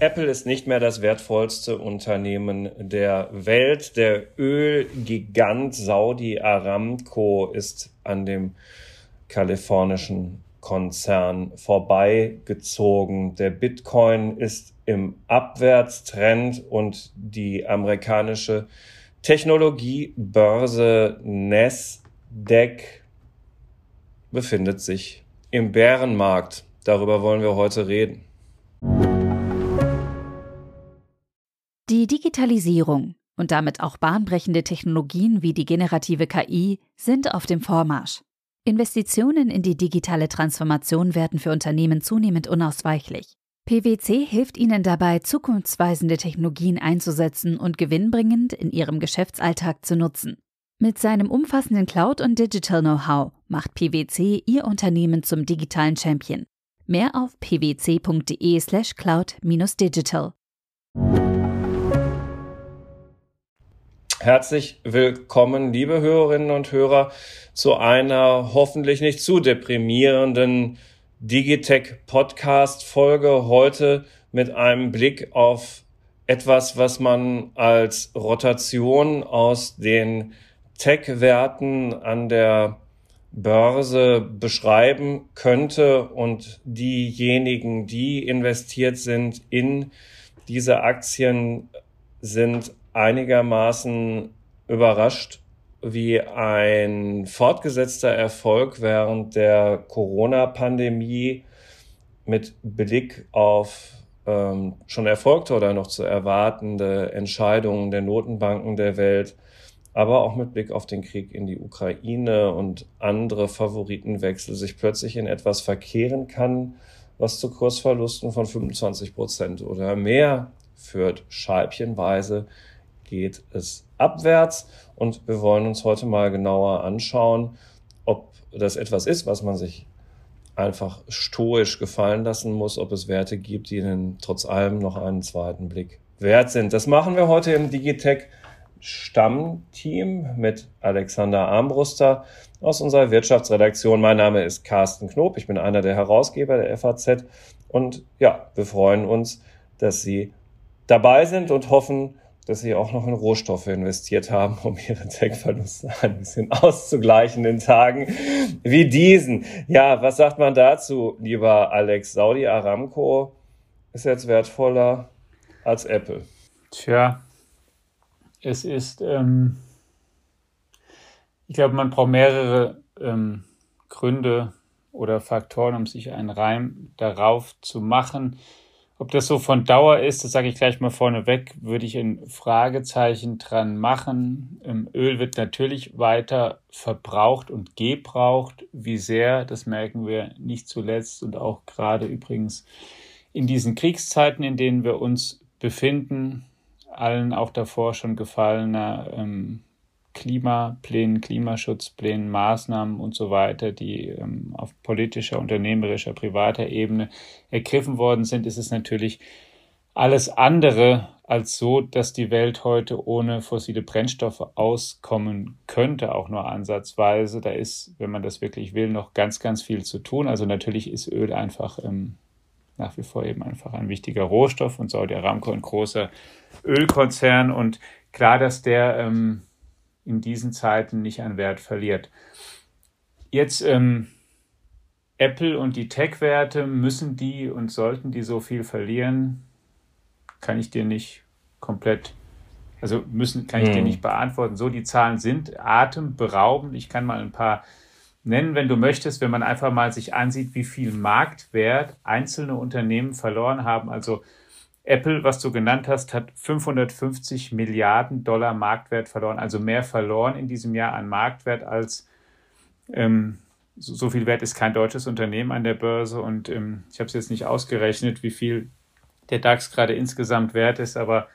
Apple ist nicht mehr das wertvollste Unternehmen der Welt. Der Ölgigant Saudi Aramco ist an dem kalifornischen Konzern vorbeigezogen. Der Bitcoin ist im Abwärtstrend und die amerikanische Technologiebörse Nasdaq befindet sich im Bärenmarkt. Darüber wollen wir heute reden. Die Digitalisierung und damit auch bahnbrechende Technologien wie die generative KI sind auf dem Vormarsch. Investitionen in die digitale Transformation werden für Unternehmen zunehmend unausweichlich. PwC hilft ihnen dabei, zukunftsweisende Technologien einzusetzen und gewinnbringend in ihrem Geschäftsalltag zu nutzen. Mit seinem umfassenden Cloud- und Digital-Know-how macht PwC ihr Unternehmen zum digitalen Champion. Mehr auf pwc.de/slash cloud-digital. Herzlich willkommen, liebe Hörerinnen und Hörer, zu einer hoffentlich nicht zu deprimierenden Digitech Podcast Folge heute mit einem Blick auf etwas, was man als Rotation aus den Tech-Werten an der Börse beschreiben könnte und diejenigen, die investiert sind in diese Aktien, sind einigermaßen überrascht, wie ein fortgesetzter Erfolg während der Corona-Pandemie mit Blick auf ähm, schon erfolgte oder noch zu erwartende Entscheidungen der Notenbanken der Welt, aber auch mit Blick auf den Krieg in die Ukraine und andere Favoritenwechsel sich plötzlich in etwas verkehren kann, was zu Kursverlusten von 25 Prozent oder mehr führt, scheibchenweise geht es abwärts. Und wir wollen uns heute mal genauer anschauen, ob das etwas ist, was man sich einfach stoisch gefallen lassen muss, ob es Werte gibt, die Ihnen trotz allem noch einen zweiten Blick wert sind. Das machen wir heute im Digitech Stammteam mit Alexander Armbruster aus unserer Wirtschaftsredaktion. Mein Name ist Carsten Knob, ich bin einer der Herausgeber der FAZ und ja, wir freuen uns, dass Sie dabei sind und hoffen, dass sie auch noch in Rohstoffe investiert haben, um ihre Tech-Verluste ein bisschen auszugleichen in Tagen wie diesen. Ja, was sagt man dazu, lieber Alex? Saudi Aramco ist jetzt wertvoller als Apple. Tja, es ist, ähm, ich glaube, man braucht mehrere ähm, Gründe oder Faktoren, um sich einen Reim darauf zu machen. Ob das so von Dauer ist, das sage ich gleich mal vorneweg, würde ich ein Fragezeichen dran machen. Öl wird natürlich weiter verbraucht und gebraucht. Wie sehr, das merken wir nicht zuletzt und auch gerade übrigens in diesen Kriegszeiten, in denen wir uns befinden, allen auch davor schon gefallener ähm, Klimaplänen, Klimaschutzplänen, Maßnahmen und so weiter, die ähm, auf politischer, unternehmerischer, privater Ebene ergriffen worden sind, ist es natürlich alles andere als so, dass die Welt heute ohne fossile Brennstoffe auskommen könnte, auch nur ansatzweise. Da ist, wenn man das wirklich will, noch ganz, ganz viel zu tun. Also natürlich ist Öl einfach ähm, nach wie vor eben einfach ein wichtiger Rohstoff und Saudi Aramco ein großer Ölkonzern und klar, dass der ähm, in diesen Zeiten nicht an Wert verliert. Jetzt ähm, Apple und die Tech-Werte, müssen die und sollten die so viel verlieren? Kann ich dir nicht komplett, also müssen, kann ich hm. dir nicht beantworten. So, die Zahlen sind atemberaubend. Ich kann mal ein paar nennen, wenn du möchtest, wenn man einfach mal sich ansieht, wie viel Marktwert einzelne Unternehmen verloren haben. Also Apple, was du genannt hast, hat 550 Milliarden Dollar Marktwert verloren, also mehr verloren in diesem Jahr an Marktwert als ähm, so, viel Wert ist kein deutsches Unternehmen an der Börse und ähm, ich habe es jetzt nicht ausgerechnet, wie viel der DAX gerade insgesamt wert ist, aber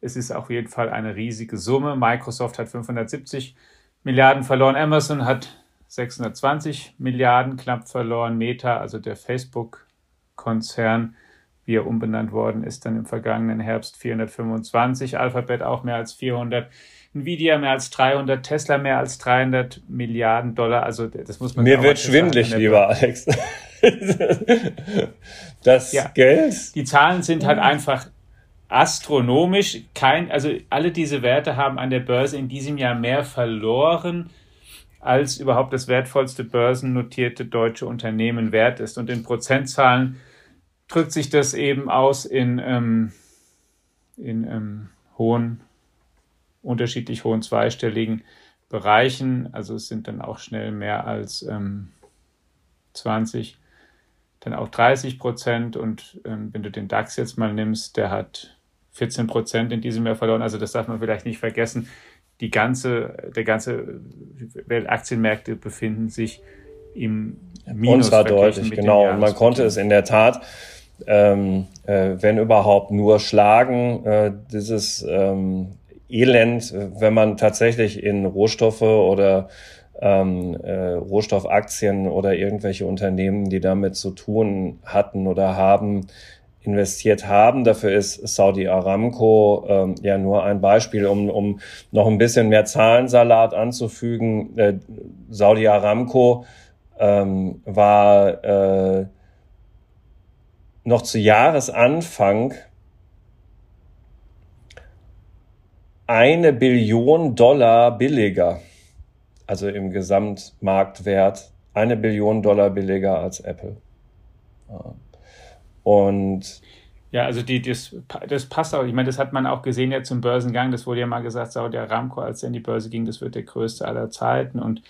es ist auf jeden Fall eine riesige Summe. Microsoft hat 570 Milliarden verloren, Amazon hat 620 Milliarden knapp verloren, Meta, also der Facebook-Konzern, wie er umbenannt worden ist, dann im vergangenen Herbst 425, Alphabet auch mehr als 400, Nvidia mehr als 300, Tesla mehr als 300 Milliarden Dollar. Also das muss man mir wird schwindlig, lieber Alex. das ja. Geld. Die Zahlen sind halt einfach astronomisch. Kein, also alle diese Werte haben an der Börse in diesem Jahr mehr verloren, als überhaupt das wertvollste börsennotierte deutsche Unternehmen wert ist. Und in Prozentzahlen drückt sich das eben aus in, ähm, in ähm, hohen, unterschiedlich hohen zweistelligen Bereichen. Also es sind dann auch schnell mehr als ähm, 20, dann auch 30 Prozent. Und ähm, wenn du den DAX jetzt mal nimmst, der hat 14 Prozent in diesem Jahr verloren. Also das darf man vielleicht nicht vergessen. Die ganze, der ganze Weltaktienmärkte befinden sich im Minus. Und zwar deutlich, genau. Und man konnte es in der Tat, ähm, äh, wenn überhaupt, nur schlagen. Äh, dieses ähm, Elend, wenn man tatsächlich in Rohstoffe oder ähm, äh, Rohstoffaktien oder irgendwelche Unternehmen, die damit zu tun hatten oder haben, investiert haben. Dafür ist Saudi Aramco ähm, ja nur ein Beispiel, um, um noch ein bisschen mehr Zahlensalat anzufügen. Äh, Saudi Aramco ähm, war äh, noch zu Jahresanfang eine Billion Dollar billiger, also im Gesamtmarktwert eine Billion Dollar billiger als Apple. Ja. Und ja, also die, das, das passt auch. Ich meine, das hat man auch gesehen ja zum Börsengang. Das wurde ja mal gesagt, Saudi Aramco, als er in die Börse ging, das wird der größte aller Zeiten und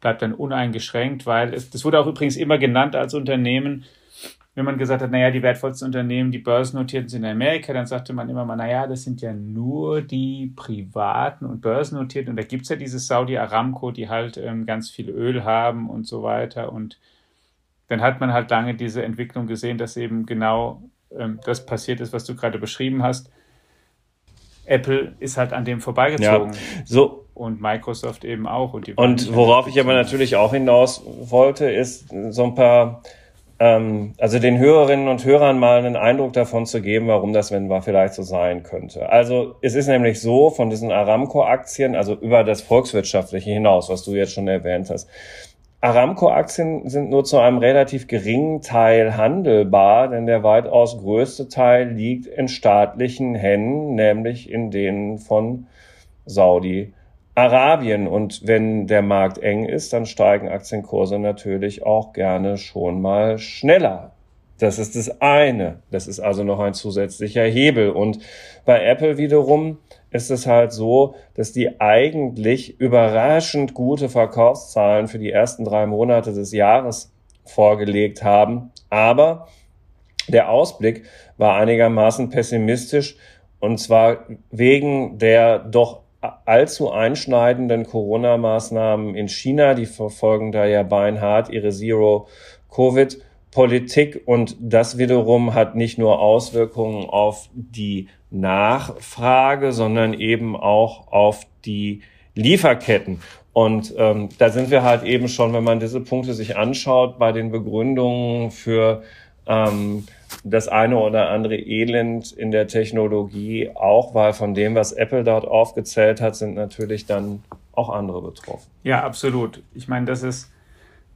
bleibt dann uneingeschränkt, weil es, das wurde auch übrigens immer genannt als Unternehmen. Wenn man gesagt hat, naja, die wertvollsten Unternehmen, die börsennotierten sind in Amerika, dann sagte man immer mal, naja, das sind ja nur die privaten und börsennotierten. Und da gibt es ja dieses Saudi Aramco, die halt ähm, ganz viel Öl haben und so weiter. Und dann hat man halt lange diese Entwicklung gesehen, dass eben genau ähm, das passiert ist, was du gerade beschrieben hast. Apple ist halt an dem vorbeigezogen. Ja, so. Und Microsoft eben auch. Und, und worauf ich aber natürlich auch hinaus wollte, ist so ein paar, ähm, also den Hörerinnen und Hörern mal einen Eindruck davon zu geben, warum das, wenn war, vielleicht so sein könnte. Also es ist nämlich so, von diesen Aramco-Aktien, also über das Volkswirtschaftliche hinaus, was du jetzt schon erwähnt hast, Aramco-Aktien sind nur zu einem relativ geringen Teil handelbar, denn der weitaus größte Teil liegt in staatlichen Händen, nämlich in denen von Saudi-Arabien. Und wenn der Markt eng ist, dann steigen Aktienkurse natürlich auch gerne schon mal schneller. Das ist das eine. Das ist also noch ein zusätzlicher Hebel. Und bei Apple wiederum ist es halt so, dass die eigentlich überraschend gute Verkaufszahlen für die ersten drei Monate des Jahres vorgelegt haben. Aber der Ausblick war einigermaßen pessimistisch und zwar wegen der doch allzu einschneidenden Corona-Maßnahmen in China. Die verfolgen da ja beinhart ihre Zero-Covid Politik und das wiederum hat nicht nur Auswirkungen auf die Nachfrage, sondern eben auch auf die Lieferketten. Und ähm, da sind wir halt eben schon, wenn man diese Punkte sich anschaut, bei den Begründungen für ähm, das eine oder andere Elend in der Technologie, auch weil von dem, was Apple dort aufgezählt hat, sind natürlich dann auch andere betroffen. Ja, absolut. Ich meine, das ist,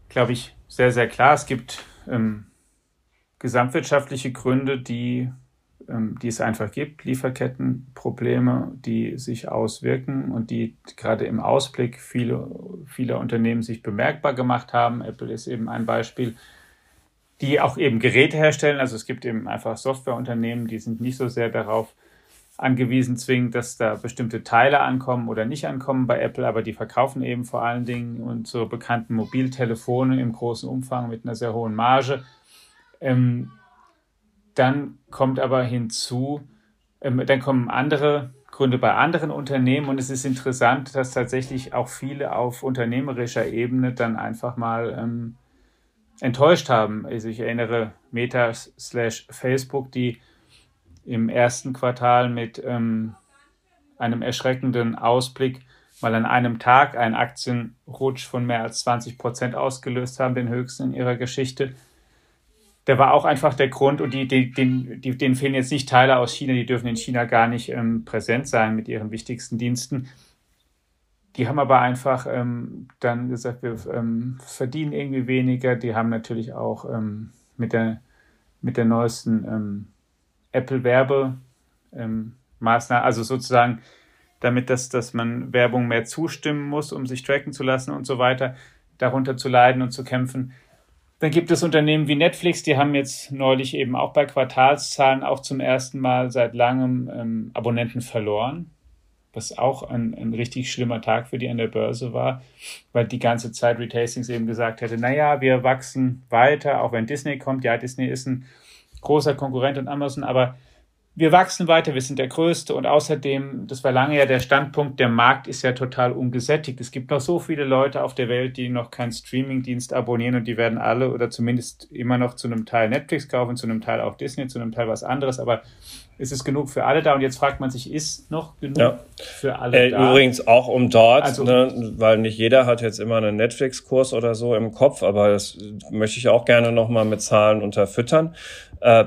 glaube ich, sehr, sehr klar. Es gibt ähm, gesamtwirtschaftliche Gründe, die, ähm, die es einfach gibt, Lieferkettenprobleme, die sich auswirken und die gerade im Ausblick viele, vieler Unternehmen sich bemerkbar gemacht haben. Apple ist eben ein Beispiel, die auch eben Geräte herstellen. Also es gibt eben einfach Softwareunternehmen, die sind nicht so sehr darauf angewiesen zwingend, dass da bestimmte Teile ankommen oder nicht ankommen bei Apple, aber die verkaufen eben vor allen Dingen unsere bekannten Mobiltelefone im großen Umfang mit einer sehr hohen Marge. Ähm, dann kommt aber hinzu, ähm, dann kommen andere Gründe bei anderen Unternehmen und es ist interessant, dass tatsächlich auch viele auf unternehmerischer Ebene dann einfach mal ähm, enttäuscht haben. Also ich erinnere Meta slash Facebook, die im ersten Quartal mit ähm, einem erschreckenden Ausblick mal an einem Tag einen Aktienrutsch von mehr als 20 Prozent ausgelöst haben, den höchsten in ihrer Geschichte. Der war auch einfach der Grund, und die, die, den, die, denen fehlen jetzt nicht Teile aus China, die dürfen in China gar nicht ähm, präsent sein mit ihren wichtigsten Diensten. die haben aber einfach ähm, dann gesagt, wir ähm, verdienen irgendwie weniger. Die haben natürlich auch ähm, mit, der, mit der neuesten ähm, Apple-Werbe-Maßnahme, ähm, also sozusagen damit, dass, dass man Werbung mehr zustimmen muss, um sich tracken zu lassen und so weiter, darunter zu leiden und zu kämpfen. Dann gibt es Unternehmen wie Netflix, die haben jetzt neulich eben auch bei Quartalszahlen auch zum ersten Mal seit langem ähm, Abonnenten verloren, was auch ein, ein richtig schlimmer Tag für die an der Börse war, weil die ganze Zeit Retastings eben gesagt hätte, naja, wir wachsen weiter, auch wenn Disney kommt. Ja, Disney ist ein großer Konkurrent an Amazon, aber wir wachsen weiter, wir sind der Größte und außerdem, das war lange ja der Standpunkt, der Markt ist ja total ungesättigt. Es gibt noch so viele Leute auf der Welt, die noch keinen Streamingdienst abonnieren und die werden alle oder zumindest immer noch zu einem Teil Netflix kaufen, zu einem Teil auch Disney, zu einem Teil was anderes, aber es ist genug für alle da und jetzt fragt man sich, ist noch genug ja. für alle äh, da? Übrigens auch um dort, also, ne, weil nicht jeder hat jetzt immer einen Netflix-Kurs oder so im Kopf, aber das möchte ich auch gerne nochmal mit Zahlen unterfüttern. Äh,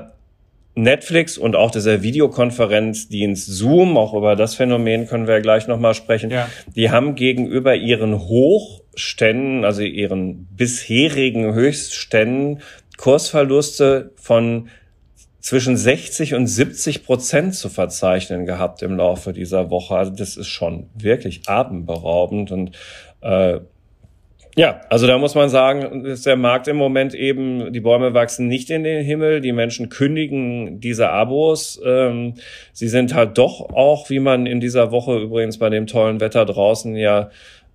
Netflix und auch dieser Videokonferenzdienst Zoom, auch über das Phänomen können wir gleich nochmal sprechen, ja. die haben gegenüber ihren Hochständen, also ihren bisherigen Höchstständen, Kursverluste von zwischen 60 und 70 Prozent zu verzeichnen gehabt im Laufe dieser Woche. Also das ist schon wirklich atemberaubend und äh, ja, also da muss man sagen, ist der Markt im Moment eben, die Bäume wachsen nicht in den Himmel, die Menschen kündigen diese Abos. Ähm, sie sind halt doch auch, wie man in dieser Woche übrigens bei dem tollen Wetter draußen ja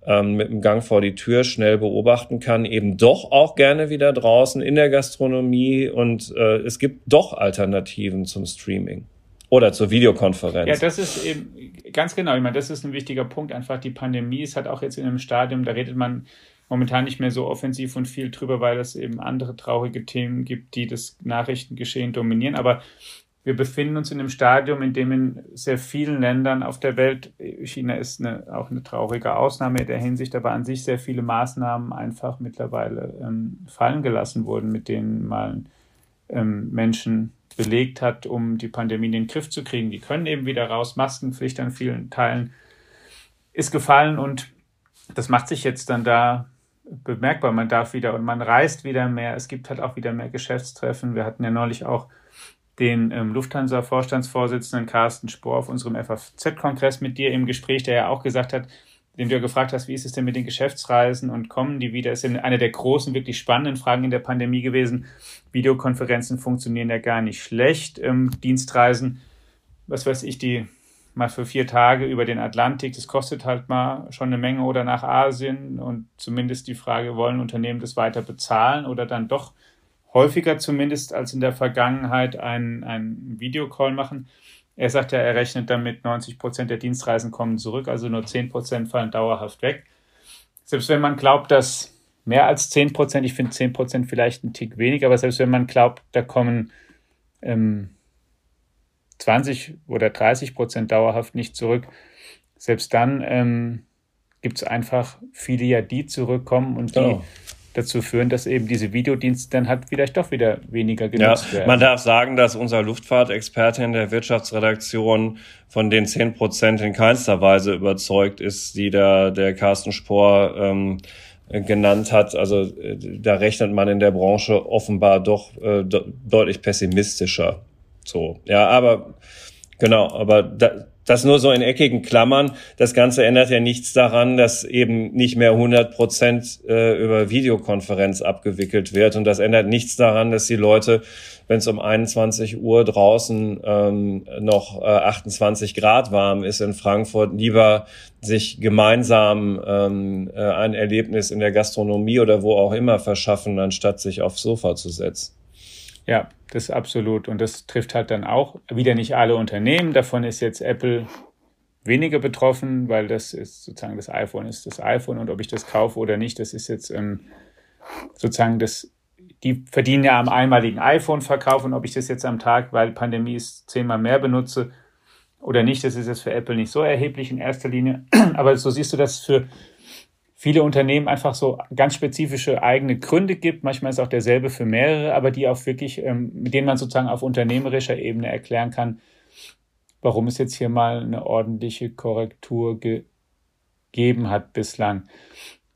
ähm, mit dem Gang vor die Tür schnell beobachten kann, eben doch auch gerne wieder draußen in der Gastronomie und äh, es gibt doch Alternativen zum Streaming. Oder zur Videokonferenz. Ja, das ist eben ganz genau. Ich meine, das ist ein wichtiger Punkt. Einfach die Pandemie ist halt auch jetzt in einem Stadium, da redet man momentan nicht mehr so offensiv und viel drüber, weil es eben andere traurige Themen gibt, die das Nachrichtengeschehen dominieren. Aber wir befinden uns in einem Stadium, in dem in sehr vielen Ländern auf der Welt, China ist eine, auch eine traurige Ausnahme in der Hinsicht, aber an sich sehr viele Maßnahmen einfach mittlerweile ähm, fallen gelassen wurden, mit denen man ähm, Menschen belegt hat, um die Pandemie in den Griff zu kriegen. Die können eben wieder raus. Maskenpflicht an vielen Teilen ist gefallen und das macht sich jetzt dann da bemerkbar. Man darf wieder und man reist wieder mehr. Es gibt halt auch wieder mehr Geschäftstreffen. Wir hatten ja neulich auch den ähm, Lufthansa-Vorstandsvorsitzenden Carsten Spohr auf unserem FAZ-Kongress mit dir im Gespräch, der ja auch gesagt hat, den du ja gefragt hast, wie ist es denn mit den Geschäftsreisen und kommen die wieder? Ist eine der großen, wirklich spannenden Fragen in der Pandemie gewesen. Videokonferenzen funktionieren ja gar nicht schlecht. Ähm, Dienstreisen, was weiß ich, die mal für vier Tage über den Atlantik, das kostet halt mal schon eine Menge oder nach Asien und zumindest die Frage, wollen Unternehmen das weiter bezahlen oder dann doch häufiger zumindest als in der Vergangenheit einen, einen Videocall machen. Er sagt ja, er rechnet damit, 90 Prozent der Dienstreisen kommen zurück, also nur 10 Prozent fallen dauerhaft weg. Selbst wenn man glaubt, dass mehr als 10 Prozent, ich finde 10 Prozent vielleicht ein Tick weniger, aber selbst wenn man glaubt, da kommen ähm, 20 oder 30 Prozent dauerhaft nicht zurück, selbst dann ähm, gibt es einfach viele ja, die zurückkommen und die dazu führen, dass eben diese Videodienste dann halt vielleicht doch wieder weniger genutzt ja, werden. Man darf sagen, dass unser Luftfahrtexperte in der Wirtschaftsredaktion von den 10 Prozent in keinster Weise überzeugt ist, die der, der Carsten Spohr ähm, genannt hat. Also äh, da rechnet man in der Branche offenbar doch äh, deutlich pessimistischer. So, ja, aber genau, aber da, das nur so in eckigen Klammern. Das Ganze ändert ja nichts daran, dass eben nicht mehr 100 Prozent äh, über Videokonferenz abgewickelt wird. Und das ändert nichts daran, dass die Leute, wenn es um 21 Uhr draußen ähm, noch äh, 28 Grad warm ist in Frankfurt, lieber sich gemeinsam ähm, äh, ein Erlebnis in der Gastronomie oder wo auch immer verschaffen, anstatt sich aufs Sofa zu setzen. Ja, das ist absolut. Und das trifft halt dann auch wieder nicht alle Unternehmen. Davon ist jetzt Apple weniger betroffen, weil das ist sozusagen das iPhone ist das iPhone und ob ich das kaufe oder nicht, das ist jetzt ähm, sozusagen das, die verdienen ja am einmaligen iPhone-Verkauf und ob ich das jetzt am Tag, weil Pandemie ist, zehnmal mehr benutze oder nicht, das ist jetzt für Apple nicht so erheblich in erster Linie. Aber so siehst du das für viele Unternehmen einfach so ganz spezifische eigene Gründe gibt. Manchmal ist auch derselbe für mehrere, aber die auch wirklich, ähm, mit denen man sozusagen auf unternehmerischer Ebene erklären kann, warum es jetzt hier mal eine ordentliche Korrektur gegeben hat bislang.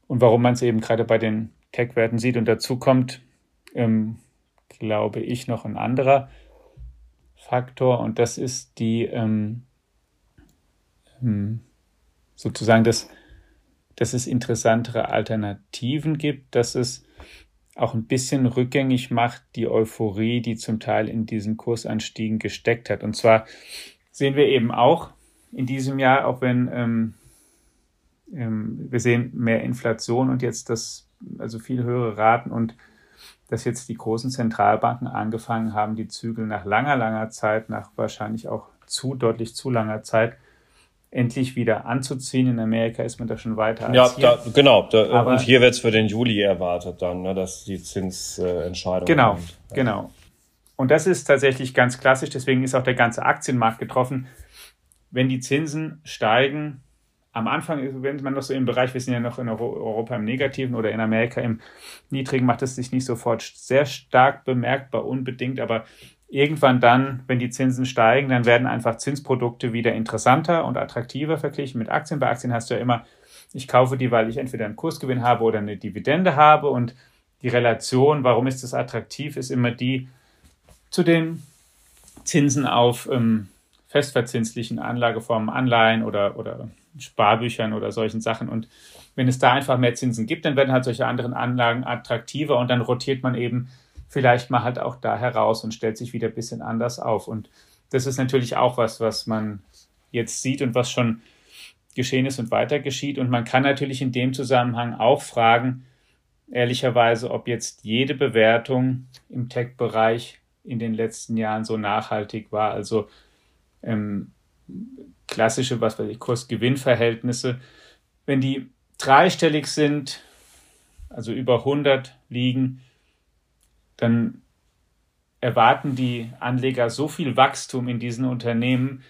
Und warum man es eben gerade bei den Tech-Werten sieht. Und dazu kommt, ähm, glaube ich, noch ein anderer Faktor und das ist die ähm, ähm, sozusagen, dass, dass es interessantere Alternativen gibt, dass es auch ein bisschen rückgängig macht, die Euphorie, die zum Teil in diesen Kursanstiegen gesteckt hat. Und zwar sehen wir eben auch in diesem Jahr, auch wenn ähm, ähm, wir sehen mehr Inflation und jetzt das, also viel höhere Raten und dass jetzt die großen Zentralbanken angefangen haben, die Zügel nach langer, langer Zeit, nach wahrscheinlich auch zu deutlich zu langer Zeit, endlich wieder anzuziehen. In Amerika ist man da schon weiter ja. Da, genau. Da, Aber, und hier wird es für den Juli erwartet dann, ne, dass die Zinsentscheidung. Genau, kommt. Genau. Und das ist tatsächlich ganz klassisch. Deswegen ist auch der ganze Aktienmarkt getroffen. Wenn die Zinsen steigen, am Anfang, wenn man noch so im Bereich, wir sind ja noch in Europa im Negativen oder in Amerika im Niedrigen, macht es sich nicht sofort sehr stark bemerkbar, unbedingt, aber irgendwann dann, wenn die Zinsen steigen, dann werden einfach Zinsprodukte wieder interessanter und attraktiver verglichen mit Aktien. Bei Aktien hast du ja immer, ich kaufe die, weil ich entweder einen Kursgewinn habe oder eine Dividende habe und die Relation, warum ist das attraktiv, ist immer die zu den Zinsen auf ähm, festverzinslichen Anlageformen, Anleihen oder, oder Sparbüchern oder solchen Sachen. Und wenn es da einfach mehr Zinsen gibt, dann werden halt solche anderen Anlagen attraktiver und dann rotiert man eben vielleicht mal halt auch da heraus und stellt sich wieder ein bisschen anders auf. Und das ist natürlich auch was, was man jetzt sieht und was schon geschehen ist und weiter geschieht. Und man kann natürlich in dem Zusammenhang auch fragen, ehrlicherweise, ob jetzt jede Bewertung im Tech-Bereich in den letzten Jahren so nachhaltig war. Also ähm, klassische, was weiß ich, Kurs-Gewinn-Verhältnisse, wenn die dreistellig sind, also über 100 liegen, dann erwarten die Anleger so viel Wachstum in diesen Unternehmen,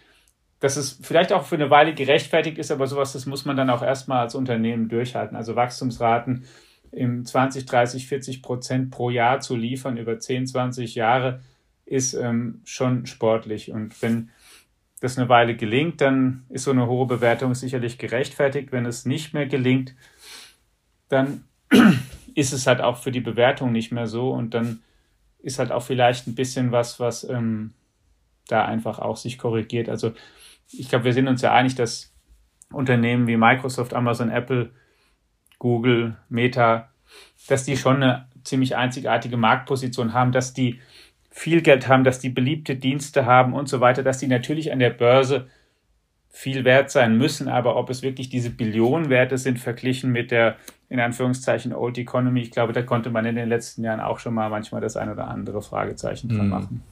dass es vielleicht auch für eine Weile gerechtfertigt ist, aber sowas, das muss man dann auch erstmal als Unternehmen durchhalten. Also Wachstumsraten im 20, 30, 40 Prozent pro Jahr zu liefern über 10, 20 Jahre ist ähm, schon sportlich. Und wenn das eine Weile gelingt, dann ist so eine hohe Bewertung sicherlich gerechtfertigt. Wenn es nicht mehr gelingt, dann ist es halt auch für die Bewertung nicht mehr so und dann ist halt auch vielleicht ein bisschen was, was ähm, da einfach auch sich korrigiert. Also ich glaube, wir sind uns ja einig, dass Unternehmen wie Microsoft, Amazon, Apple, Google, Meta, dass die schon eine ziemlich einzigartige Marktposition haben, dass die viel Geld haben, dass die beliebte Dienste haben und so weiter, dass die natürlich an der Börse viel wert sein müssen, aber ob es wirklich diese Billionenwerte sind verglichen mit der in Anführungszeichen Old Economy, ich glaube, da konnte man in den letzten Jahren auch schon mal manchmal das ein oder andere Fragezeichen mhm. machen.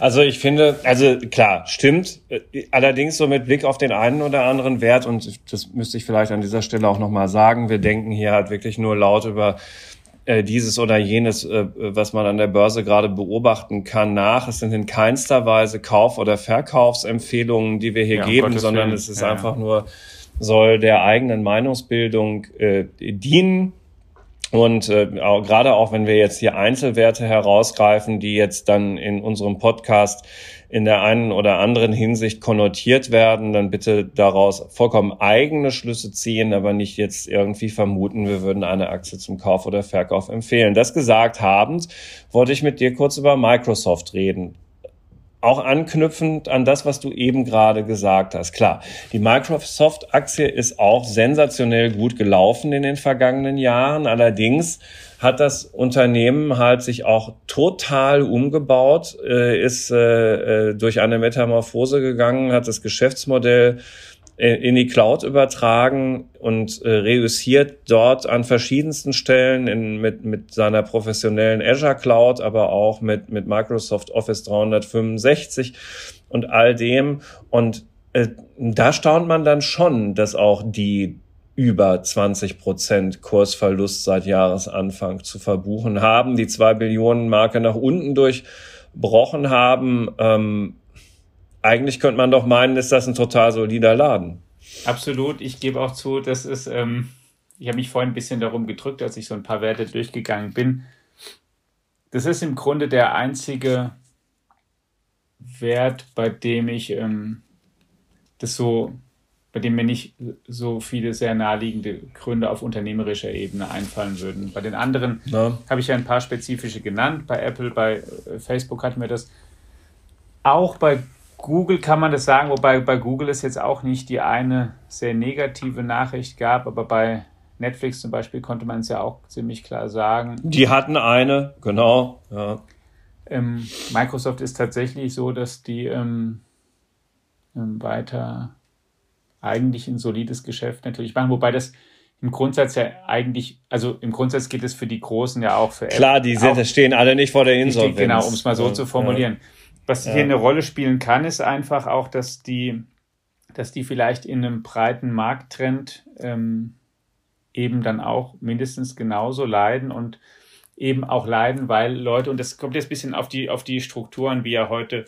Also ich finde, also klar, stimmt. Allerdings so mit Blick auf den einen oder anderen Wert, und das müsste ich vielleicht an dieser Stelle auch nochmal sagen, wir denken hier halt wirklich nur laut über äh, dieses oder jenes, äh, was man an der Börse gerade beobachten kann, nach. Es sind in keinster Weise Kauf- oder Verkaufsempfehlungen, die wir hier ja, geben, sondern Willen. es ist ja, einfach nur, soll der eigenen Meinungsbildung äh, dienen. Und äh, auch, gerade auch wenn wir jetzt hier Einzelwerte herausgreifen, die jetzt dann in unserem Podcast in der einen oder anderen Hinsicht konnotiert werden, dann bitte daraus vollkommen eigene Schlüsse ziehen, aber nicht jetzt irgendwie vermuten, wir würden eine Aktie zum Kauf oder Verkauf empfehlen. Das gesagt habend, wollte ich mit dir kurz über Microsoft reden auch anknüpfend an das, was du eben gerade gesagt hast. Klar, die Microsoft-Aktie ist auch sensationell gut gelaufen in den vergangenen Jahren. Allerdings hat das Unternehmen halt sich auch total umgebaut, äh, ist äh, äh, durch eine Metamorphose gegangen, hat das Geschäftsmodell in die Cloud übertragen und äh, reüssiert dort an verschiedensten Stellen in, mit, mit seiner professionellen Azure Cloud, aber auch mit, mit Microsoft Office 365 und all dem. Und äh, da staunt man dann schon, dass auch die über 20 Prozent Kursverlust seit Jahresanfang zu verbuchen haben, die zwei Billionen Marke nach unten durchbrochen haben. Ähm, eigentlich könnte man doch meinen, ist das ein total solider Laden. Absolut. Ich gebe auch zu, das ist, ähm, ich habe mich vorhin ein bisschen darum gedrückt, als ich so ein paar Werte durchgegangen bin. Das ist im Grunde der einzige Wert, bei dem ich ähm, das so bei dem mir nicht so viele sehr naheliegende Gründe auf unternehmerischer Ebene einfallen würden. Bei den anderen ja. habe ich ja ein paar spezifische genannt. Bei Apple, bei äh, Facebook hatten wir das. Auch bei Google kann man das sagen, wobei bei Google es jetzt auch nicht die eine sehr negative Nachricht gab, aber bei Netflix zum Beispiel konnte man es ja auch ziemlich klar sagen. Die hatten eine, genau. Ja. Ähm, Microsoft ist tatsächlich so, dass die ähm, ähm, weiter eigentlich ein solides Geschäft natürlich machen, wobei das im Grundsatz ja eigentlich, also im Grundsatz geht es für die Großen ja auch für Apple. Klar, die sind, auch, stehen alle nicht vor der Insolvenz. Genau, um es mal so ja, zu formulieren. Ja. Was ja. hier eine Rolle spielen kann, ist einfach auch, dass die, dass die vielleicht in einem breiten Markttrend ähm, eben dann auch mindestens genauso leiden und eben auch leiden, weil Leute, und das kommt jetzt ein bisschen auf die, auf die Strukturen, wie ja heute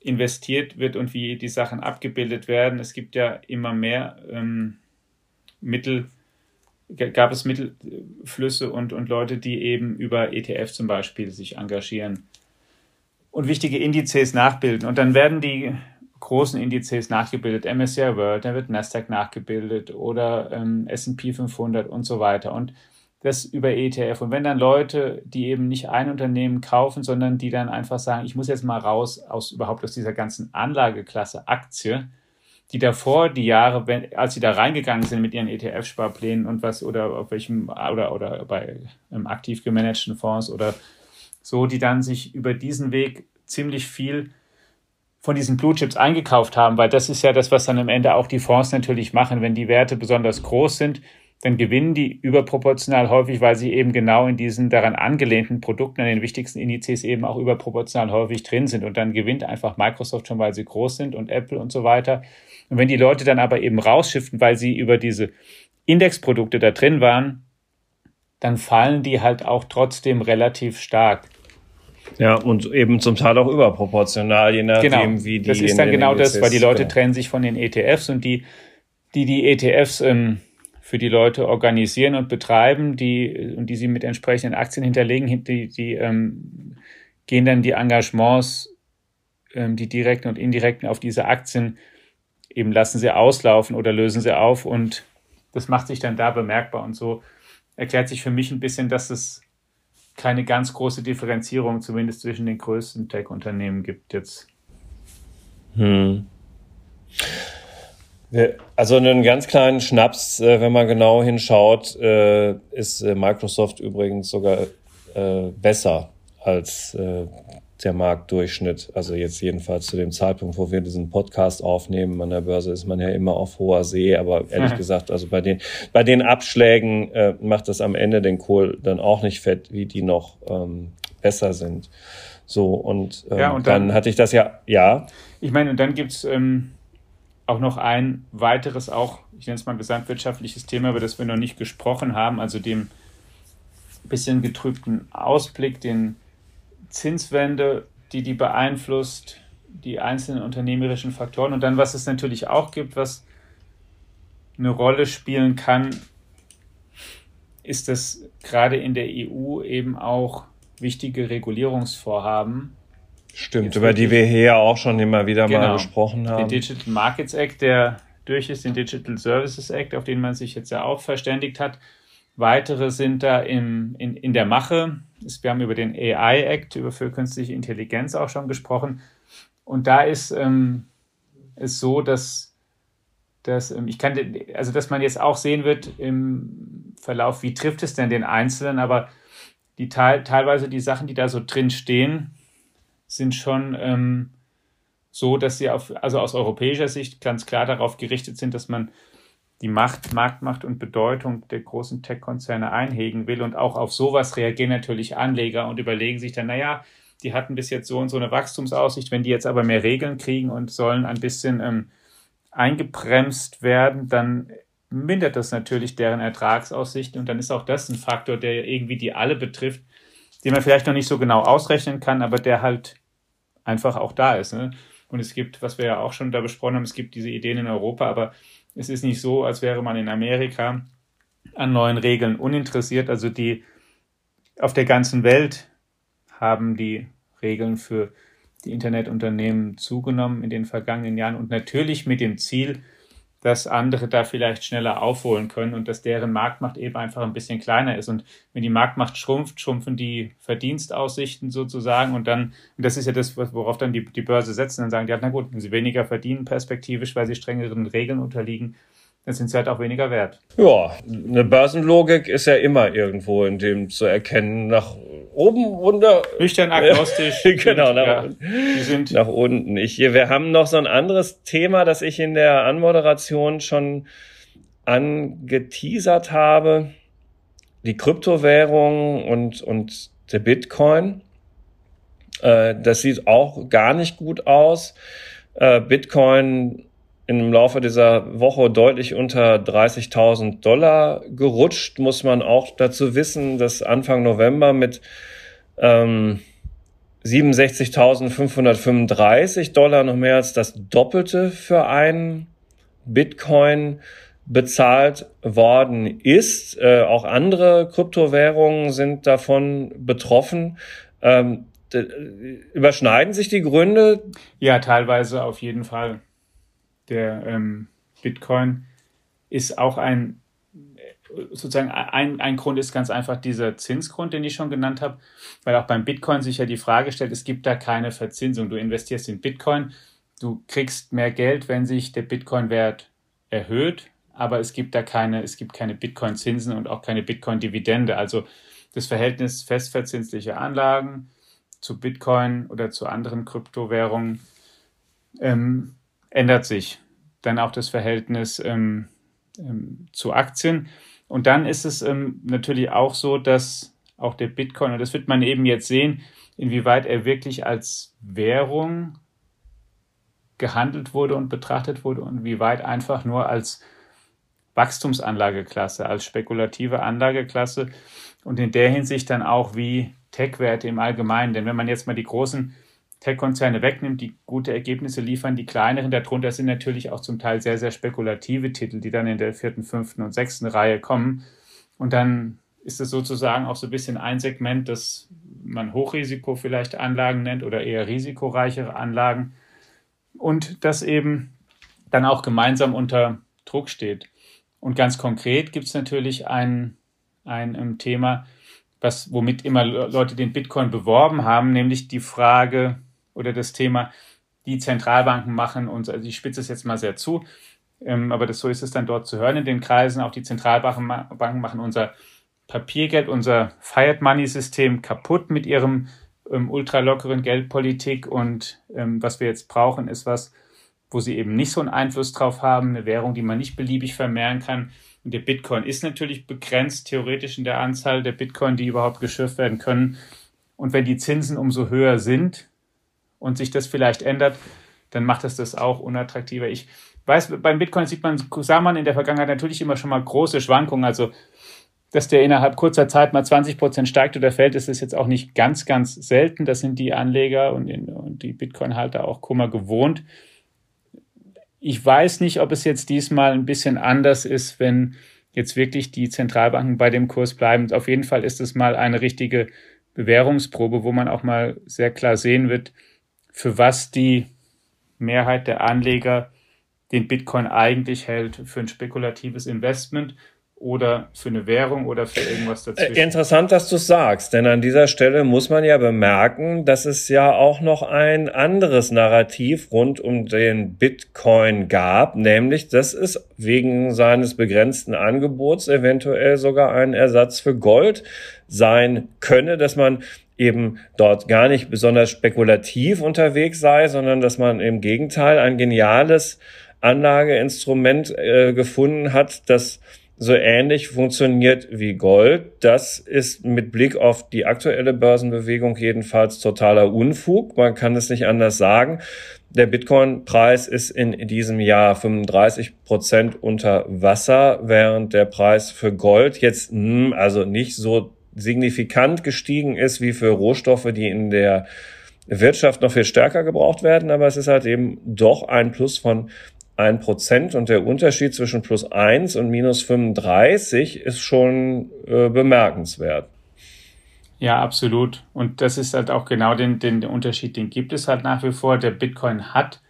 investiert wird und wie die Sachen abgebildet werden. Es gibt ja immer mehr ähm, Mittel, gab es Mittelflüsse und, und Leute, die eben über ETF zum Beispiel sich engagieren und wichtige Indizes nachbilden. Und dann werden die großen Indizes nachgebildet, MSCI World, dann wird Nasdaq nachgebildet oder ähm, S&P 500 und so weiter. Und das über ETF. Und wenn dann Leute, die eben nicht ein Unternehmen kaufen, sondern die dann einfach sagen, ich muss jetzt mal raus aus überhaupt aus dieser ganzen Anlageklasse Aktie, die davor die Jahre, wenn, als sie da reingegangen sind mit ihren ETF-Sparplänen und was oder auf welchem oder oder bei ähm, aktiv gemanagten Fonds oder so, die dann sich über diesen Weg ziemlich viel von diesen Blue Chips eingekauft haben, weil das ist ja das, was dann am Ende auch die Fonds natürlich machen, wenn die Werte besonders groß sind, dann gewinnen die überproportional häufig, weil sie eben genau in diesen daran angelehnten Produkten, an den wichtigsten Indizes eben auch überproportional häufig drin sind. Und dann gewinnt einfach Microsoft schon, weil sie groß sind und Apple und so weiter. Und wenn die Leute dann aber eben rausschiffen, weil sie über diese Indexprodukte da drin waren, dann fallen die halt auch trotzdem relativ stark. Ja, und eben zum Teil auch überproportional, je nachdem, genau. wie die. Das ist dann genau das, weil die Leute genau. trennen sich von den ETFs und die, die die ETFs ähm, für die Leute organisieren und betreiben, die und die sie mit entsprechenden Aktien hinterlegen, die, die ähm, gehen dann die Engagements, ähm, die direkten und indirekten auf diese Aktien, eben lassen sie auslaufen oder lösen sie auf und das macht sich dann da bemerkbar und so erklärt sich für mich ein bisschen, dass es keine ganz große Differenzierung zumindest zwischen den größten Tech-Unternehmen gibt jetzt. Hm. Also einen ganz kleinen Schnaps, äh, wenn man genau hinschaut, äh, ist äh, Microsoft übrigens sogar besser als der Marktdurchschnitt. Also jetzt jedenfalls zu dem Zeitpunkt, wo wir diesen Podcast aufnehmen. An der Börse ist man ja immer auf hoher See, aber ehrlich gesagt, also bei den, bei den Abschlägen äh, macht das am Ende den Kohl dann auch nicht fett, wie die noch ähm, besser sind. So, und, ähm, ja, und dann, dann, hatte ich das ja, ja. Ich meine, und dann gibt's ähm, auch noch ein weiteres, auch, ich nenne es mal gesamtwirtschaftliches Thema, über das wir noch nicht gesprochen haben, also dem bisschen getrübten Ausblick, den Zinswende, die die beeinflusst, die einzelnen unternehmerischen Faktoren und dann, was es natürlich auch gibt, was eine Rolle spielen kann, ist, dass gerade in der EU eben auch wichtige Regulierungsvorhaben Stimmt, über die wir hier auch schon immer wieder genau, mal gesprochen haben. Den Digital Markets Act, der durch ist, den Digital Services Act, auf den man sich jetzt ja auch verständigt hat. Weitere sind da im, in, in der Mache. Wir haben über den AI Act, über für künstliche Intelligenz auch schon gesprochen. Und da ist ähm, es so, dass, dass ähm, ich kann, also dass man jetzt auch sehen wird im Verlauf, wie trifft es denn den Einzelnen, aber die teilweise die Sachen, die da so drin stehen, sind schon ähm, so, dass sie auf, also aus europäischer Sicht ganz klar darauf gerichtet sind, dass man die Macht, Marktmacht und Bedeutung der großen Tech-Konzerne einhegen will. Und auch auf sowas reagieren natürlich Anleger und überlegen sich dann, naja, die hatten bis jetzt so und so eine Wachstumsaussicht, wenn die jetzt aber mehr Regeln kriegen und sollen ein bisschen ähm, eingebremst werden, dann mindert das natürlich deren Ertragsaussichten und dann ist auch das ein Faktor, der irgendwie die alle betrifft, den man vielleicht noch nicht so genau ausrechnen kann, aber der halt einfach auch da ist. Ne? Und es gibt, was wir ja auch schon da besprochen haben, es gibt diese Ideen in Europa, aber es ist nicht so, als wäre man in Amerika an neuen Regeln uninteressiert. Also die auf der ganzen Welt haben die Regeln für die Internetunternehmen zugenommen in den vergangenen Jahren und natürlich mit dem Ziel, dass andere da vielleicht schneller aufholen können und dass deren Marktmacht eben einfach ein bisschen kleiner ist. Und wenn die Marktmacht schrumpft, schrumpfen die Verdienstaussichten sozusagen. Und dann, und das ist ja das, worauf dann die, die Börse setzen, dann sagen die, na gut, wenn sie weniger verdienen perspektivisch, weil sie strengeren Regeln unterliegen, dann sind sie halt auch weniger wert. Ja, eine Börsenlogik ist ja immer irgendwo in dem zu erkennen. Nach oben, runter. Nüchtern agnostisch. genau, nach, ja, die sind nach unten. Ich, wir haben noch so ein anderes Thema, das ich in der Anmoderation schon angeteasert habe. Die Kryptowährung und, und der Bitcoin. Äh, das sieht auch gar nicht gut aus. Äh, Bitcoin im Laufe dieser Woche deutlich unter 30.000 Dollar gerutscht, muss man auch dazu wissen, dass Anfang November mit ähm, 67.535 Dollar noch mehr als das Doppelte für einen Bitcoin bezahlt worden ist. Äh, auch andere Kryptowährungen sind davon betroffen. Ähm, überschneiden sich die Gründe? Ja, teilweise auf jeden Fall der ähm, Bitcoin ist auch ein, sozusagen ein, ein Grund ist ganz einfach dieser Zinsgrund, den ich schon genannt habe, weil auch beim Bitcoin sich ja die Frage stellt, es gibt da keine Verzinsung. Du investierst in Bitcoin, du kriegst mehr Geld, wenn sich der Bitcoin-Wert erhöht, aber es gibt da keine, es gibt keine Bitcoin-Zinsen und auch keine Bitcoin-Dividende. Also das Verhältnis festverzinslicher Anlagen zu Bitcoin oder zu anderen Kryptowährungen ähm, ändert sich dann auch das Verhältnis ähm, ähm, zu Aktien. Und dann ist es ähm, natürlich auch so, dass auch der Bitcoin, und das wird man eben jetzt sehen, inwieweit er wirklich als Währung gehandelt wurde und betrachtet wurde und wie weit einfach nur als Wachstumsanlageklasse, als spekulative Anlageklasse und in der Hinsicht dann auch wie Tech-Werte im Allgemeinen. Denn wenn man jetzt mal die großen Tech-Konzerne wegnimmt, die gute Ergebnisse liefern. Die kleineren darunter sind natürlich auch zum Teil sehr, sehr spekulative Titel, die dann in der vierten, fünften und sechsten Reihe kommen. Und dann ist es sozusagen auch so ein bisschen ein Segment, das man Hochrisiko vielleicht Anlagen nennt oder eher risikoreichere Anlagen. Und das eben dann auch gemeinsam unter Druck steht. Und ganz konkret gibt es natürlich ein, ein, Thema, was, womit immer Leute den Bitcoin beworben haben, nämlich die Frage, oder das Thema, die Zentralbanken machen uns, also ich spitze es jetzt mal sehr zu, ähm, aber das, so ist es dann dort zu hören in den Kreisen. Auch die Zentralbanken Banken machen unser Papiergeld, unser Fiat Money System kaputt mit ihrem ähm, ultralockeren Geldpolitik und ähm, was wir jetzt brauchen, ist was, wo sie eben nicht so einen Einfluss drauf haben, eine Währung, die man nicht beliebig vermehren kann. Und der Bitcoin ist natürlich begrenzt, theoretisch in der Anzahl der Bitcoin, die überhaupt geschürft werden können. Und wenn die Zinsen umso höher sind, und sich das vielleicht ändert, dann macht es das auch unattraktiver. Ich weiß, beim Bitcoin sieht man, sah man in der Vergangenheit natürlich immer schon mal große Schwankungen. Also, dass der innerhalb kurzer Zeit mal 20 Prozent steigt oder fällt, ist es jetzt auch nicht ganz, ganz selten. Das sind die Anleger und, und die Bitcoin-Halter auch Kummer gewohnt. Ich weiß nicht, ob es jetzt diesmal ein bisschen anders ist, wenn jetzt wirklich die Zentralbanken bei dem Kurs bleiben. Auf jeden Fall ist es mal eine richtige Bewährungsprobe, wo man auch mal sehr klar sehen wird, für was die Mehrheit der Anleger den Bitcoin eigentlich hält für ein spekulatives Investment oder für eine Währung oder für irgendwas dazwischen. Äh, interessant, dass du sagst, denn an dieser Stelle muss man ja bemerken, dass es ja auch noch ein anderes Narrativ rund um den Bitcoin gab, nämlich, dass es wegen seines begrenzten Angebots eventuell sogar ein Ersatz für Gold sein könne, dass man eben dort gar nicht besonders spekulativ unterwegs sei, sondern dass man im Gegenteil ein geniales Anlageinstrument äh, gefunden hat, das so ähnlich funktioniert wie Gold. Das ist mit Blick auf die aktuelle Börsenbewegung jedenfalls totaler Unfug. Man kann es nicht anders sagen. Der Bitcoin-Preis ist in diesem Jahr 35 Prozent unter Wasser, während der Preis für Gold jetzt, hm, also nicht so signifikant gestiegen ist wie für Rohstoffe, die in der Wirtschaft noch viel stärker gebraucht werden, aber es ist halt eben doch ein Plus von ein Prozent und der Unterschied zwischen plus eins und minus 35 ist schon äh, bemerkenswert. Ja, absolut. Und das ist halt auch genau den, den Unterschied, den gibt es halt nach wie vor. Der Bitcoin hat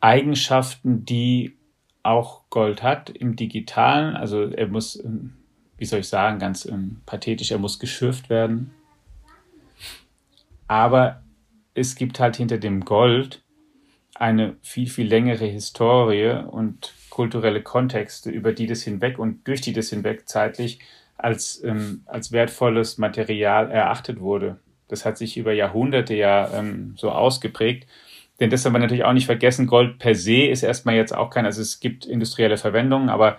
Eigenschaften, die auch Gold hat im digitalen. Also er muss, ähm, wie soll ich sagen, ganz ähm, pathetisch, er muss geschürft werden. Aber es gibt halt hinter dem Gold eine viel, viel längere Historie und kulturelle Kontexte, über die das hinweg und durch die das hinweg zeitlich als, ähm, als wertvolles Material erachtet wurde. Das hat sich über Jahrhunderte ja ähm, so ausgeprägt. Denn das soll man natürlich auch nicht vergessen, Gold per se ist erstmal jetzt auch kein, also es gibt industrielle Verwendungen, aber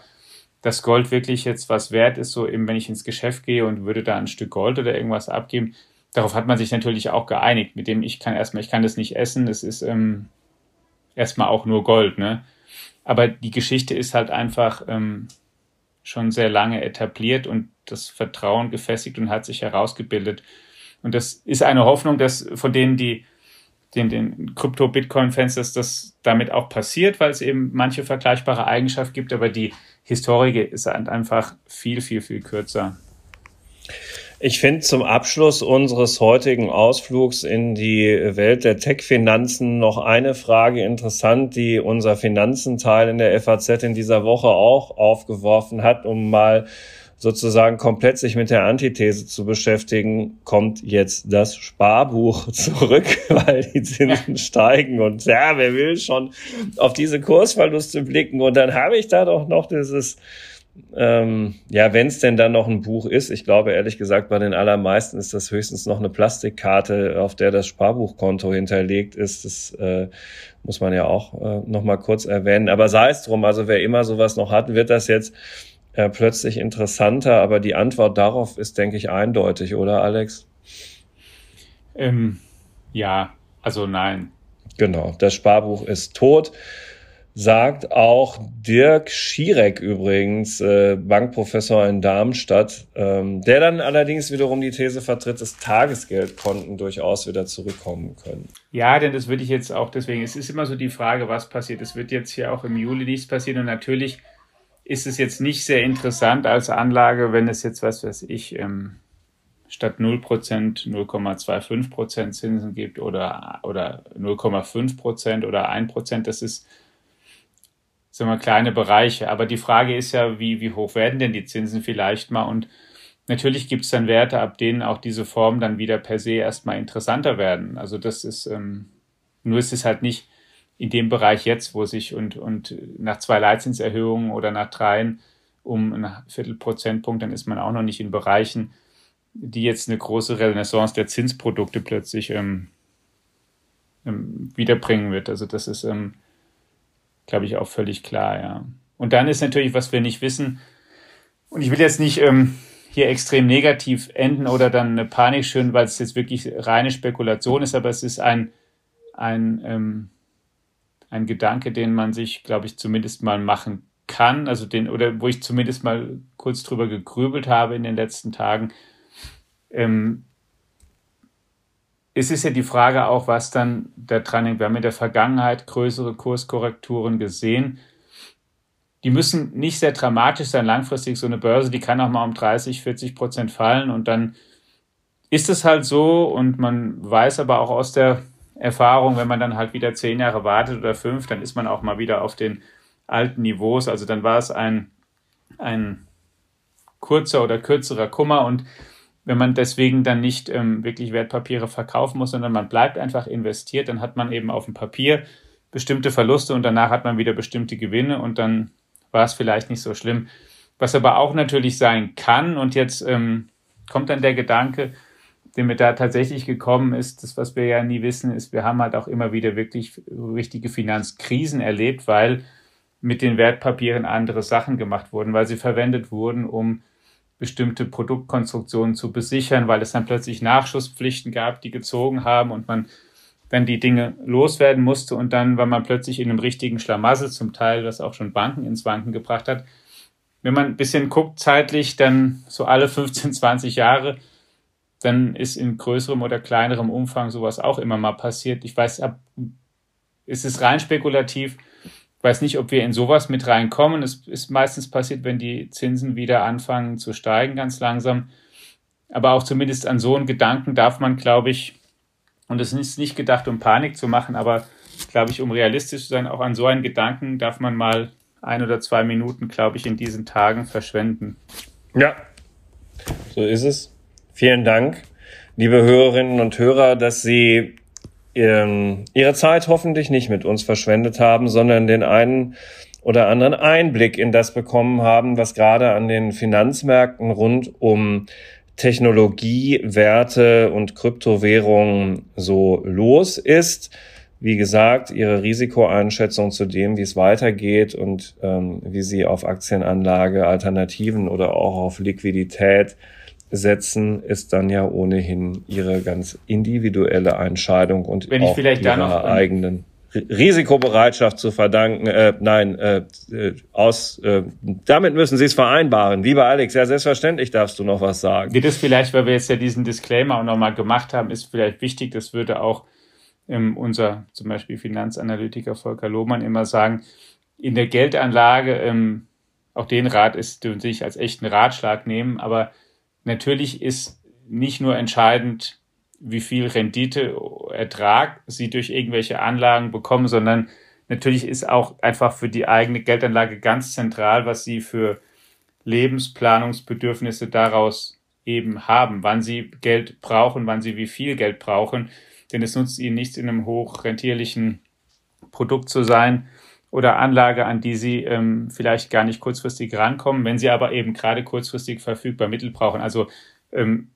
dass Gold wirklich jetzt was wert ist, so eben wenn ich ins Geschäft gehe und würde da ein Stück Gold oder irgendwas abgeben, darauf hat man sich natürlich auch geeinigt, mit dem ich kann erstmal, ich kann das nicht essen, das ist ähm, erstmal auch nur Gold, ne? Aber die Geschichte ist halt einfach ähm, schon sehr lange etabliert und das Vertrauen gefestigt und hat sich herausgebildet. Und das ist eine Hoffnung, dass von denen, die den, den Krypto-Bitcoin-Fans, dass das damit auch passiert, weil es eben manche vergleichbare Eigenschaft gibt, aber die Historie ist halt einfach viel, viel, viel kürzer. Ich finde zum Abschluss unseres heutigen Ausflugs in die Welt der Tech-Finanzen noch eine Frage interessant, die unser Finanzenteil in der FAZ in dieser Woche auch aufgeworfen hat, um mal sozusagen komplett sich mit der Antithese zu beschäftigen, kommt jetzt das Sparbuch zurück, weil die Zinsen steigen und ja, wer will schon auf diese Kursverluste blicken und dann habe ich da doch noch dieses ähm, ja, wenn es denn dann noch ein Buch ist, ich glaube ehrlich gesagt, bei den allermeisten ist das höchstens noch eine Plastikkarte, auf der das Sparbuchkonto hinterlegt ist. Das äh, muss man ja auch äh, noch mal kurz erwähnen. Aber sei es drum, also wer immer sowas noch hat, wird das jetzt äh, plötzlich interessanter. Aber die Antwort darauf ist, denke ich, eindeutig, oder Alex? Ähm, ja, also nein. Genau, das Sparbuch ist tot sagt auch Dirk Schierek übrigens, äh, Bankprofessor in Darmstadt, ähm, der dann allerdings wiederum die These vertritt, dass Tagesgeldkonten durchaus wieder zurückkommen können. Ja, denn das würde ich jetzt auch, deswegen, es ist immer so die Frage, was passiert. Es wird jetzt hier auch im Juli nichts passieren und natürlich ist es jetzt nicht sehr interessant als Anlage, wenn es jetzt, was weiß ich, ähm, statt 0% 0,25% Zinsen gibt oder, oder 0,5% oder 1%. Das ist sagen wir, kleine Bereiche. Aber die Frage ist ja, wie, wie hoch werden denn die Zinsen vielleicht mal? Und natürlich gibt es dann Werte, ab denen auch diese Formen dann wieder per se erstmal interessanter werden. Also das ist, ähm, nur ist es halt nicht in dem Bereich jetzt, wo sich und, und nach zwei Leitzinserhöhungen oder nach dreien um ein Viertelprozentpunkt, dann ist man auch noch nicht in Bereichen, die jetzt eine große Renaissance der Zinsprodukte plötzlich ähm, ähm, wiederbringen wird. Also das ist, ähm, glaube ich, auch völlig klar, ja. Und dann ist natürlich, was wir nicht wissen, und ich will jetzt nicht ähm, hier extrem negativ enden oder dann eine Panik schön, weil es jetzt wirklich reine Spekulation ist, aber es ist ein, ein, ähm, ein Gedanke, den man sich, glaube ich, zumindest mal machen kann, also den, oder wo ich zumindest mal kurz drüber gegrübelt habe in den letzten Tagen. Ähm, es ist ja die Frage auch, was dann der hängt. Wir haben in der Vergangenheit größere Kurskorrekturen gesehen. Die müssen nicht sehr dramatisch sein. Langfristig so eine Börse, die kann auch mal um 30, 40 Prozent fallen und dann ist es halt so und man weiß aber auch aus der Erfahrung, wenn man dann halt wieder zehn Jahre wartet oder fünf, dann ist man auch mal wieder auf den alten Niveaus. Also dann war es ein, ein kurzer oder kürzerer Kummer und wenn man deswegen dann nicht ähm, wirklich Wertpapiere verkaufen muss, sondern man bleibt einfach investiert, dann hat man eben auf dem Papier bestimmte Verluste und danach hat man wieder bestimmte Gewinne und dann war es vielleicht nicht so schlimm. Was aber auch natürlich sein kann, und jetzt ähm, kommt dann der Gedanke, der mir da tatsächlich gekommen ist, das, was wir ja nie wissen, ist, wir haben halt auch immer wieder wirklich richtige Finanzkrisen erlebt, weil mit den Wertpapieren andere Sachen gemacht wurden, weil sie verwendet wurden, um bestimmte Produktkonstruktionen zu besichern, weil es dann plötzlich Nachschusspflichten gab, die gezogen haben und man dann die Dinge loswerden musste und dann war man plötzlich in einem richtigen Schlamassel, zum Teil, was auch schon Banken ins Wanken gebracht hat. Wenn man ein bisschen guckt zeitlich, dann so alle 15, 20 Jahre, dann ist in größerem oder kleinerem Umfang sowas auch immer mal passiert. Ich weiß, ist es rein spekulativ, weiß nicht, ob wir in sowas mit reinkommen. Es ist meistens passiert, wenn die Zinsen wieder anfangen zu steigen, ganz langsam. Aber auch zumindest an so einen Gedanken darf man, glaube ich, und es ist nicht gedacht, um Panik zu machen, aber glaube ich, um realistisch zu sein, auch an so einen Gedanken darf man mal ein oder zwei Minuten, glaube ich, in diesen Tagen verschwenden. Ja, so ist es. Vielen Dank, liebe Hörerinnen und Hörer, dass Sie ähm, Ihre Zeit hoffentlich nicht mit uns verschwendet haben, sondern den einen oder anderen Einblick in das bekommen haben, was gerade an den Finanzmärkten rund um Technologie, Werte und Kryptowährungen so los ist. Wie gesagt, Ihre Risikoeinschätzung zu dem, wie es weitergeht und ähm, wie Sie auf Aktienanlage, Alternativen oder auch auf Liquidität setzen, ist dann ja ohnehin Ihre ganz individuelle Entscheidung und Wenn ich vielleicht Ihrer da noch, eigenen Risikobereitschaft zu verdanken. Äh, nein, äh, äh, aus. Äh, damit müssen Sie es vereinbaren. Lieber Alex, ja selbstverständlich darfst du noch was sagen. Geht es vielleicht, weil wir jetzt ja diesen Disclaimer auch nochmal gemacht haben, ist vielleicht wichtig. Das würde auch ähm, unser zum Beispiel Finanzanalytiker Volker Lohmann immer sagen. In der Geldanlage, ähm, auch den Rat ist dürfen sich als echten Ratschlag nehmen, aber natürlich ist nicht nur entscheidend, wie viel Rendite, Ertrag sie durch irgendwelche Anlagen bekommen, sondern natürlich ist auch einfach für die eigene Geldanlage ganz zentral, was sie für Lebensplanungsbedürfnisse daraus eben haben, wann sie Geld brauchen, wann sie wie viel Geld brauchen. Denn es nutzt ihnen nichts, in einem hochrentierlichen Produkt zu sein oder Anlage, an die sie ähm, vielleicht gar nicht kurzfristig rankommen, wenn sie aber eben gerade kurzfristig verfügbar Mittel brauchen. Also ähm,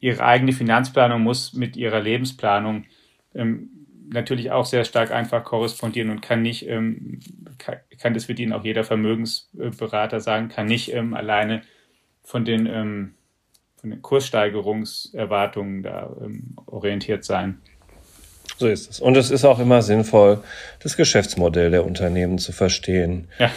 ihre eigene Finanzplanung muss mit ihrer Lebensplanung ähm, natürlich auch sehr stark einfach korrespondieren und kann nicht, ähm, kann, kann, das wird Ihnen auch jeder Vermögensberater sagen, kann nicht ähm, alleine von den, ähm, von den Kurssteigerungserwartungen da orientiert sein. So ist es. Und es ist auch immer sinnvoll, das Geschäftsmodell der Unternehmen zu verstehen, ja.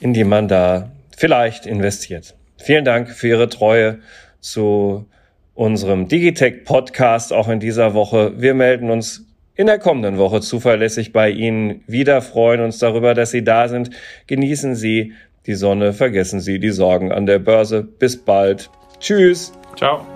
in die man da vielleicht investiert. Vielen Dank für Ihre Treue zu unserem Digitech Podcast auch in dieser Woche. Wir melden uns in der kommenden Woche zuverlässig bei Ihnen wieder, freuen uns darüber, dass Sie da sind. Genießen Sie die Sonne, vergessen Sie die Sorgen an der Börse. Bis bald. Tschüss. Ciao.